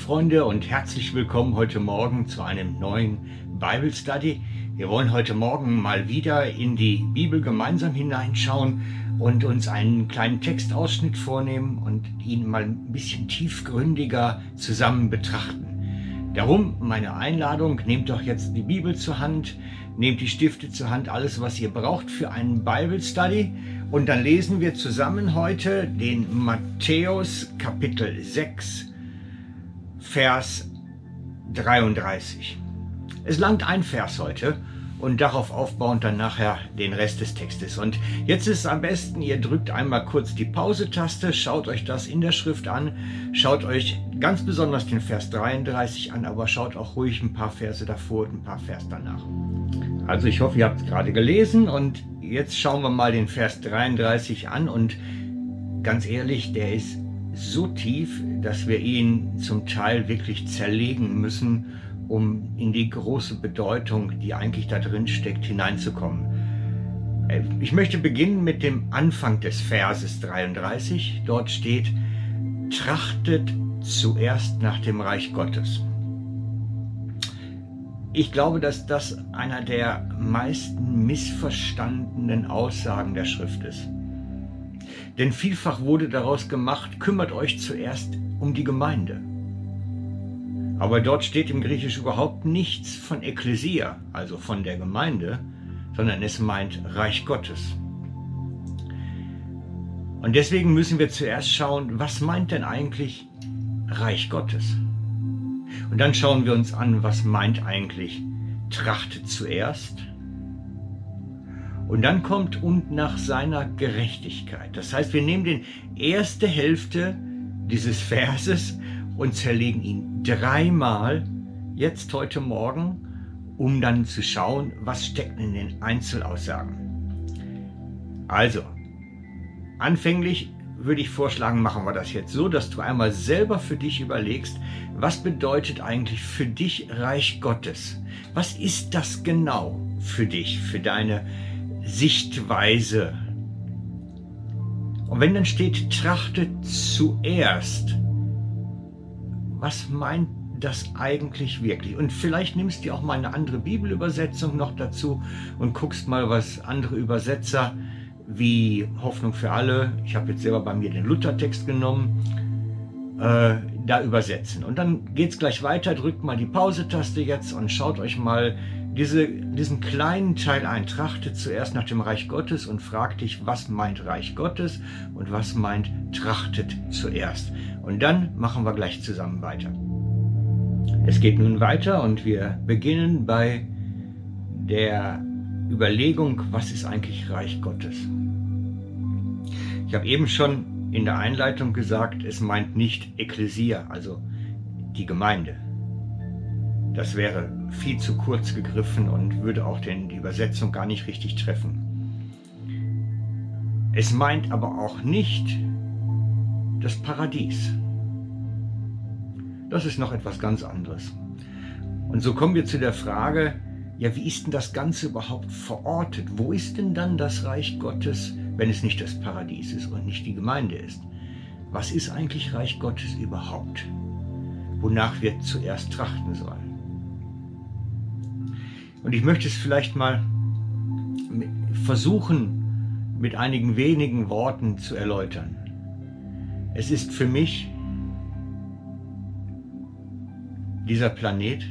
Bibelfreunde und herzlich willkommen heute Morgen zu einem neuen Bible Study. Wir wollen heute Morgen mal wieder in die Bibel gemeinsam hineinschauen und uns einen kleinen Textausschnitt vornehmen und ihn mal ein bisschen tiefgründiger zusammen betrachten. Darum meine Einladung, nehmt doch jetzt die Bibel zur Hand, nehmt die Stifte zur Hand, alles was ihr braucht für einen Bible Study und dann lesen wir zusammen heute den Matthäus Kapitel 6 Vers 33. Es langt ein Vers heute und darauf aufbauend dann nachher den Rest des Textes. Und jetzt ist es am besten, ihr drückt einmal kurz die Pause-Taste, schaut euch das in der Schrift an, schaut euch ganz besonders den Vers 33 an, aber schaut auch ruhig ein paar Verse davor und ein paar Vers danach. Also ich hoffe, ihr habt es gerade gelesen und jetzt schauen wir mal den Vers 33 an und ganz ehrlich, der ist so tief, dass wir ihn zum Teil wirklich zerlegen müssen, um in die große Bedeutung, die eigentlich da drin steckt, hineinzukommen. Äh, ich möchte beginnen mit dem Anfang des Verses 33. Dort steht, trachtet zuerst nach dem Reich Gottes. Ich glaube, dass das einer der meisten missverstandenen Aussagen der Schrift ist. Denn vielfach wurde daraus gemacht, kümmert euch zuerst um die Gemeinde. Aber dort steht im Griechisch überhaupt nichts von Ekklesia, also von der Gemeinde, sondern es meint Reich Gottes. Und deswegen müssen wir zuerst schauen, was meint denn eigentlich Reich Gottes? Und dann schauen wir uns an, was meint eigentlich Trachtet zuerst und dann kommt und nach seiner Gerechtigkeit. Das heißt, wir nehmen die erste Hälfte dieses Verses und zerlegen ihn dreimal, jetzt heute Morgen, um dann zu schauen, was steckt in den Einzelaussagen. Also, anfänglich würde ich vorschlagen, machen wir das jetzt so, dass du einmal selber für dich überlegst, was bedeutet eigentlich für dich Reich Gottes? Was ist das genau für dich, für deine Sichtweise. Und wenn dann steht, trachtet zuerst, was meint das eigentlich wirklich? Und vielleicht nimmst du auch mal eine andere Bibelübersetzung noch dazu und guckst mal, was andere Übersetzer wie Hoffnung für alle, ich habe jetzt selber bei mir den Luthertext genommen, äh, da übersetzen. Und dann geht es gleich weiter, drückt mal die Pause-Taste jetzt und schaut euch mal diese, diesen kleinen Teil ein. Trachte zuerst nach dem Reich Gottes und frag dich, was meint Reich Gottes und was meint trachtet zuerst. Und dann machen wir gleich zusammen weiter. Es geht nun weiter und wir beginnen bei der Überlegung, was ist eigentlich Reich Gottes? Ich habe eben schon in der Einleitung gesagt, es meint nicht Ekklesia, also die Gemeinde. Das wäre viel zu kurz gegriffen und würde auch den, die Übersetzung gar nicht richtig treffen. Es meint aber auch nicht das Paradies. Das ist noch etwas ganz anderes. Und so kommen wir zu der Frage, ja, wie ist denn das Ganze überhaupt verortet? Wo ist denn dann das Reich Gottes, wenn es nicht das Paradies ist und nicht die Gemeinde ist? Was ist eigentlich Reich Gottes überhaupt? Wonach wir zuerst trachten sollen? Und ich möchte es vielleicht mal versuchen, mit einigen wenigen Worten zu erläutern. Es ist für mich dieser Planet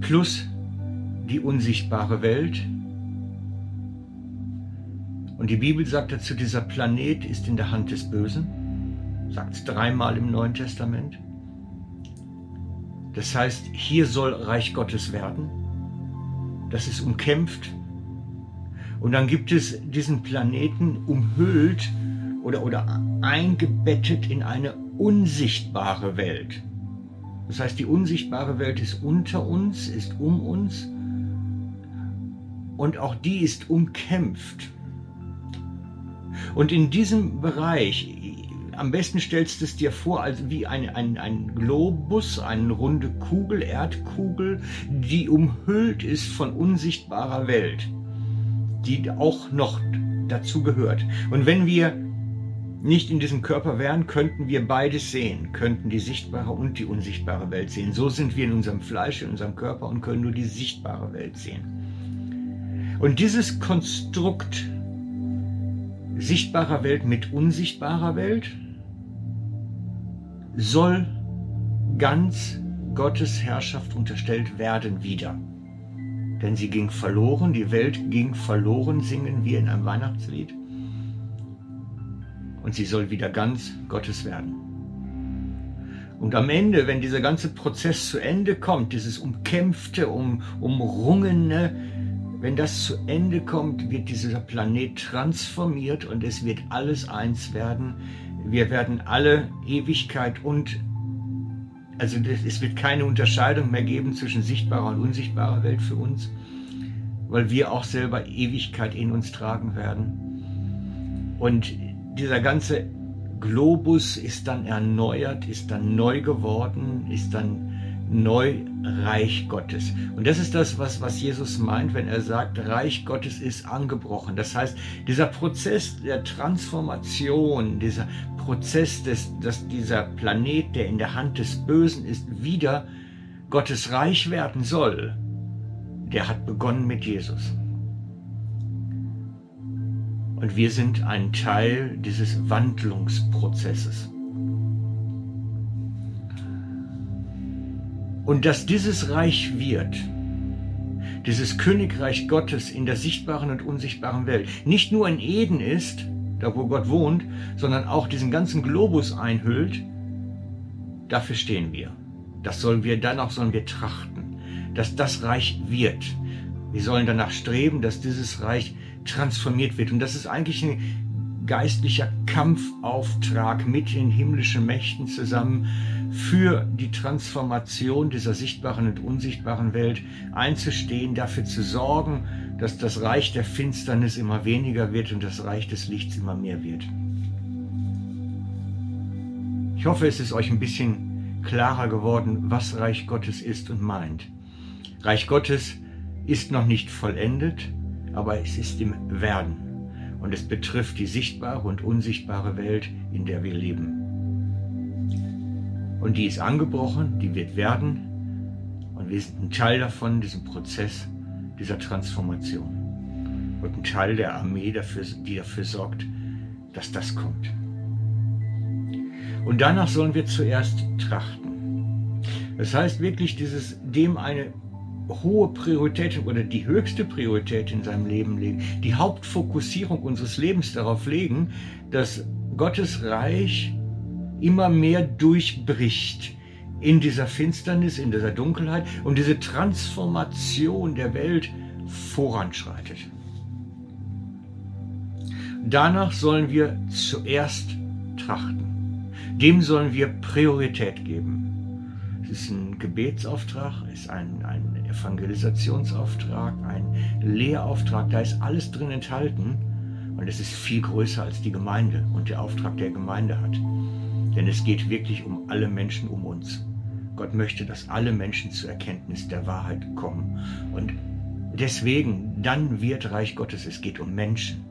plus die unsichtbare Welt. Und die Bibel sagt dazu, dieser Planet ist in der Hand des Bösen, sagt es dreimal im Neuen Testament. Das heißt, hier soll Reich Gottes werden. Das ist umkämpft. Und dann gibt es diesen Planeten umhüllt oder, oder eingebettet in eine unsichtbare Welt. Das heißt, die unsichtbare Welt ist unter uns, ist um uns und auch die ist umkämpft. Und in diesem Bereich, am besten stellst du es dir vor, als wie ein, ein, ein Globus, eine runde Kugel, Erdkugel, die umhüllt ist von unsichtbarer Welt, die auch noch dazu gehört. Und wenn wir nicht in diesem Körper wären, könnten wir beides sehen, könnten die sichtbare und die unsichtbare Welt sehen. So sind wir in unserem Fleisch, in unserem Körper und können nur die sichtbare Welt sehen. Und dieses Konstrukt sichtbarer Welt mit unsichtbarer Welt soll ganz Gottes Herrschaft unterstellt werden wieder. Denn sie ging verloren, die Welt ging verloren, singen wir in einem Weihnachtslied. Und sie soll wieder ganz Gottes werden. Und am Ende, wenn dieser ganze Prozess zu Ende kommt, dieses umkämpfte, um, umrungene, wenn das zu Ende kommt, wird dieser Planet transformiert und es wird alles eins werden. Wir werden alle Ewigkeit und also es wird keine Unterscheidung mehr geben zwischen sichtbarer und unsichtbarer Welt für uns, weil wir auch selber Ewigkeit in uns tragen werden. Und dieser ganze Globus ist dann erneuert, ist dann neu geworden, ist dann neu Reich Gottes. Und das ist das, was, was Jesus meint, wenn er sagt, Reich Gottes ist angebrochen. Das heißt, dieser Prozess der Transformation, dieser Prozess, des, dass dieser Planet, der in der Hand des Bösen ist, wieder Gottes Reich werden soll, der hat begonnen mit Jesus. Und wir sind ein Teil dieses Wandlungsprozesses. Und dass dieses Reich wird, dieses Königreich Gottes in der sichtbaren und unsichtbaren Welt, nicht nur in Eden ist, da wo Gott wohnt, sondern auch diesen ganzen Globus einhüllt, dafür stehen wir. Das sollen wir, danach sollen wir trachten, dass das Reich wird. Wir sollen danach streben, dass dieses Reich transformiert wird. Und das ist eigentlich ein geistlicher Kampfauftrag mit den himmlischen Mächten zusammen für die Transformation dieser sichtbaren und unsichtbaren Welt einzustehen, dafür zu sorgen, dass das Reich der Finsternis immer weniger wird und das Reich des Lichts immer mehr wird. Ich hoffe, es ist euch ein bisschen klarer geworden, was Reich Gottes ist und meint. Reich Gottes ist noch nicht vollendet, aber es ist im Werden und es betrifft die sichtbare und unsichtbare Welt, in der wir leben. Und die ist angebrochen, die wird werden und wir sind ein Teil davon, diesem Prozess dieser Transformation. Und ein Teil der Armee, dafür, die dafür sorgt, dass das kommt. Und danach sollen wir zuerst trachten. Das heißt wirklich, dieses dem eine hohe Priorität oder die höchste Priorität in seinem Leben legen, die Hauptfokussierung unseres Lebens darauf legen, dass Gottes Reich immer mehr durchbricht in dieser Finsternis, in dieser Dunkelheit und diese Transformation der Welt voranschreitet. Danach sollen wir zuerst trachten. Dem sollen wir Priorität geben. Es ist ein Gebetsauftrag, es ist ein, ein Evangelisationsauftrag, ein Lehrauftrag, da ist alles drin enthalten und es ist viel größer als die Gemeinde und der Auftrag der Gemeinde hat. Denn es geht wirklich um alle Menschen um uns. Gott möchte, dass alle Menschen zur Erkenntnis der Wahrheit kommen. Und deswegen, dann wird Reich Gottes, es geht um Menschen.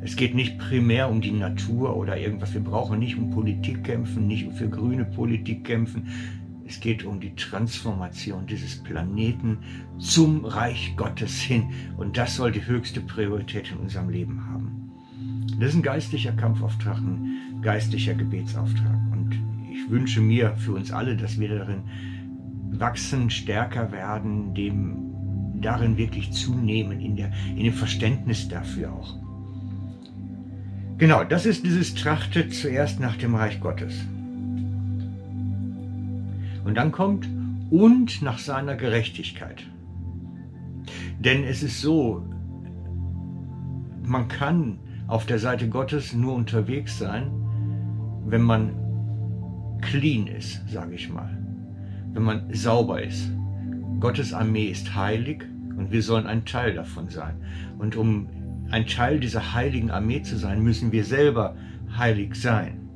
Es geht nicht primär um die Natur oder irgendwas. Wir brauchen nicht um Politik kämpfen, nicht für grüne Politik kämpfen. Es geht um die Transformation dieses Planeten zum Reich Gottes hin. Und das soll die höchste Priorität in unserem Leben haben. Das ist ein geistlicher Kampfauftrag, ein geistlicher Gebetsauftrag. Und ich wünsche mir für uns alle, dass wir darin wachsen, stärker werden, dem darin wirklich zunehmen, in, der, in dem Verständnis dafür auch. Genau, das ist dieses Trachte zuerst nach dem Reich Gottes. Und dann kommt und nach seiner Gerechtigkeit. Denn es ist so, man kann auf der Seite Gottes nur unterwegs sein, wenn man clean ist, sage ich mal. Wenn man sauber ist. Gottes Armee ist heilig und wir sollen ein Teil davon sein. Und um ein Teil dieser heiligen Armee zu sein, müssen wir selber heilig sein.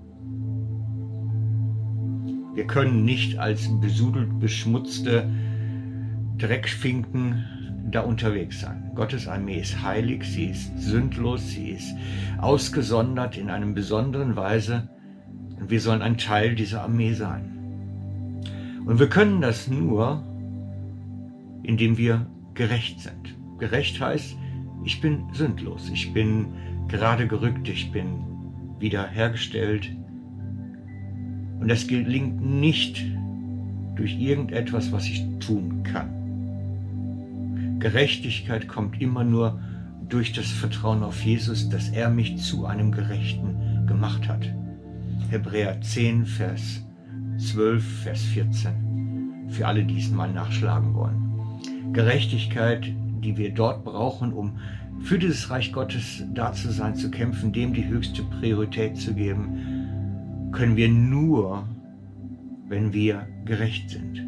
Wir können nicht als besudelt beschmutzte Dreckfinken da unterwegs sein. Gottes Armee ist heilig, sie ist sündlos, sie ist ausgesondert in einem besonderen Weise und wir sollen ein Teil dieser Armee sein. Und wir können das nur, indem wir gerecht sind. Gerecht heißt, ich bin sündlos, ich bin gerade gerückt, ich bin wiederhergestellt. Und das gelingt nicht durch irgendetwas, was ich tun kann. Gerechtigkeit kommt immer nur durch das Vertrauen auf Jesus, dass er mich zu einem Gerechten gemacht hat. Hebräer 10, Vers 12, Vers 14. Für alle, die es mal nachschlagen wollen. Gerechtigkeit, die wir dort brauchen, um für dieses Reich Gottes da zu sein, zu kämpfen, dem die höchste Priorität zu geben, können wir nur, wenn wir gerecht sind.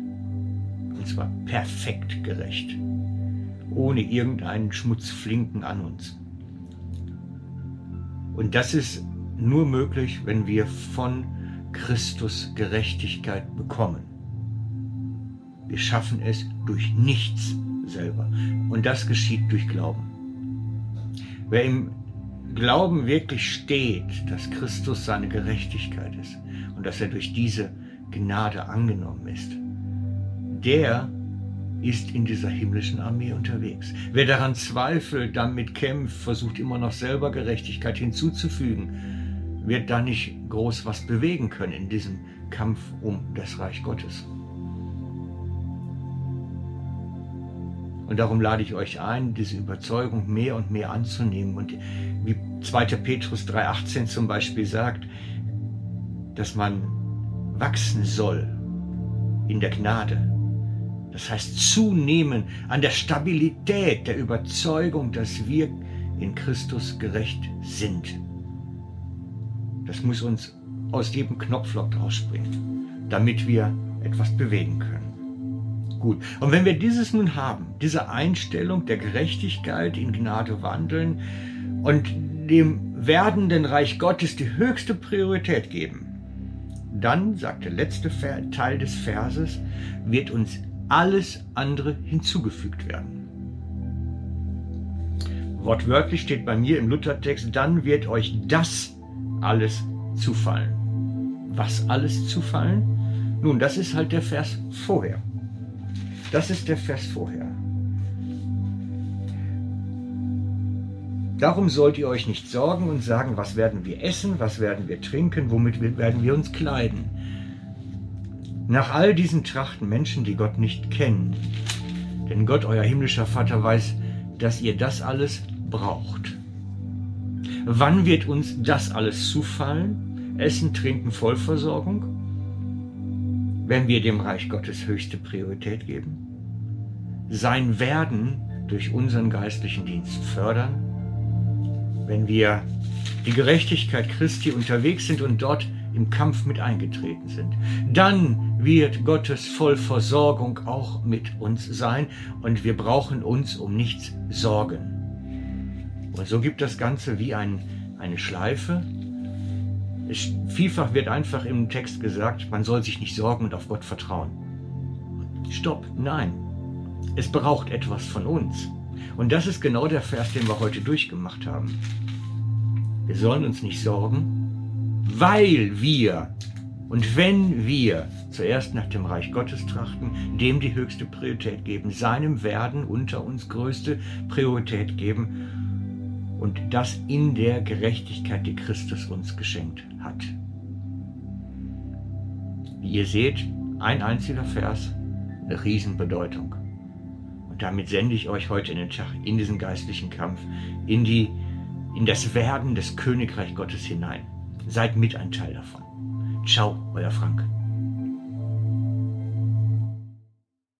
Und zwar perfekt gerecht, ohne irgendeinen Schmutzflinken an uns. Und das ist nur möglich, wenn wir von Christus Gerechtigkeit bekommen. Wir schaffen es durch nichts selber. Und das geschieht durch Glauben. Wer im Glauben wirklich steht, dass Christus seine Gerechtigkeit ist und dass er durch diese Gnade angenommen ist, der ist in dieser himmlischen Armee unterwegs. Wer daran zweifelt, damit kämpft, versucht immer noch selber Gerechtigkeit hinzuzufügen, wird da nicht groß was bewegen können in diesem Kampf um das Reich Gottes. Und darum lade ich euch ein, diese Überzeugung mehr und mehr anzunehmen. Und wie 2. Petrus 3.18 zum Beispiel sagt, dass man wachsen soll in der Gnade. Das heißt zunehmen an der Stabilität der Überzeugung, dass wir in Christus gerecht sind. Das muss uns aus jedem Knopfloch rausspringen, damit wir etwas bewegen können gut. Und wenn wir dieses nun haben, diese Einstellung der Gerechtigkeit in Gnade wandeln und dem werdenden Reich Gottes die höchste Priorität geben, dann, sagt der letzte Teil des Verses, wird uns alles andere hinzugefügt werden. Wortwörtlich steht bei mir im Luthertext, dann wird euch das alles zufallen. Was alles zufallen? Nun, das ist halt der Vers vorher. Das ist der Vers vorher. Darum sollt ihr euch nicht sorgen und sagen, was werden wir essen, was werden wir trinken, womit werden wir uns kleiden. Nach all diesen trachten Menschen, die Gott nicht kennen. Denn Gott, euer himmlischer Vater, weiß, dass ihr das alles braucht. Wann wird uns das alles zufallen? Essen, Trinken, Vollversorgung? Wenn wir dem Reich Gottes höchste Priorität geben? sein Werden durch unseren geistlichen Dienst fördern, wenn wir die Gerechtigkeit Christi unterwegs sind und dort im Kampf mit eingetreten sind. Dann wird Gottes Vollversorgung auch mit uns sein und wir brauchen uns um nichts sorgen. Und so gibt das Ganze wie ein, eine Schleife. Es, vielfach wird einfach im Text gesagt, man soll sich nicht sorgen und auf Gott vertrauen. Stopp, nein. Es braucht etwas von uns. Und das ist genau der Vers, den wir heute durchgemacht haben. Wir sollen uns nicht sorgen, weil wir und wenn wir zuerst nach dem Reich Gottes trachten, dem die höchste Priorität geben, seinem Werden unter uns größte Priorität geben und das in der Gerechtigkeit, die Christus uns geschenkt hat. Wie ihr seht, ein einziger Vers, eine Riesenbedeutung. Und damit sende ich euch heute in den Tag, in diesen geistlichen Kampf, in, die, in das Werden des Königreich Gottes hinein. Seid mit ein Teil davon. Ciao, euer Frank.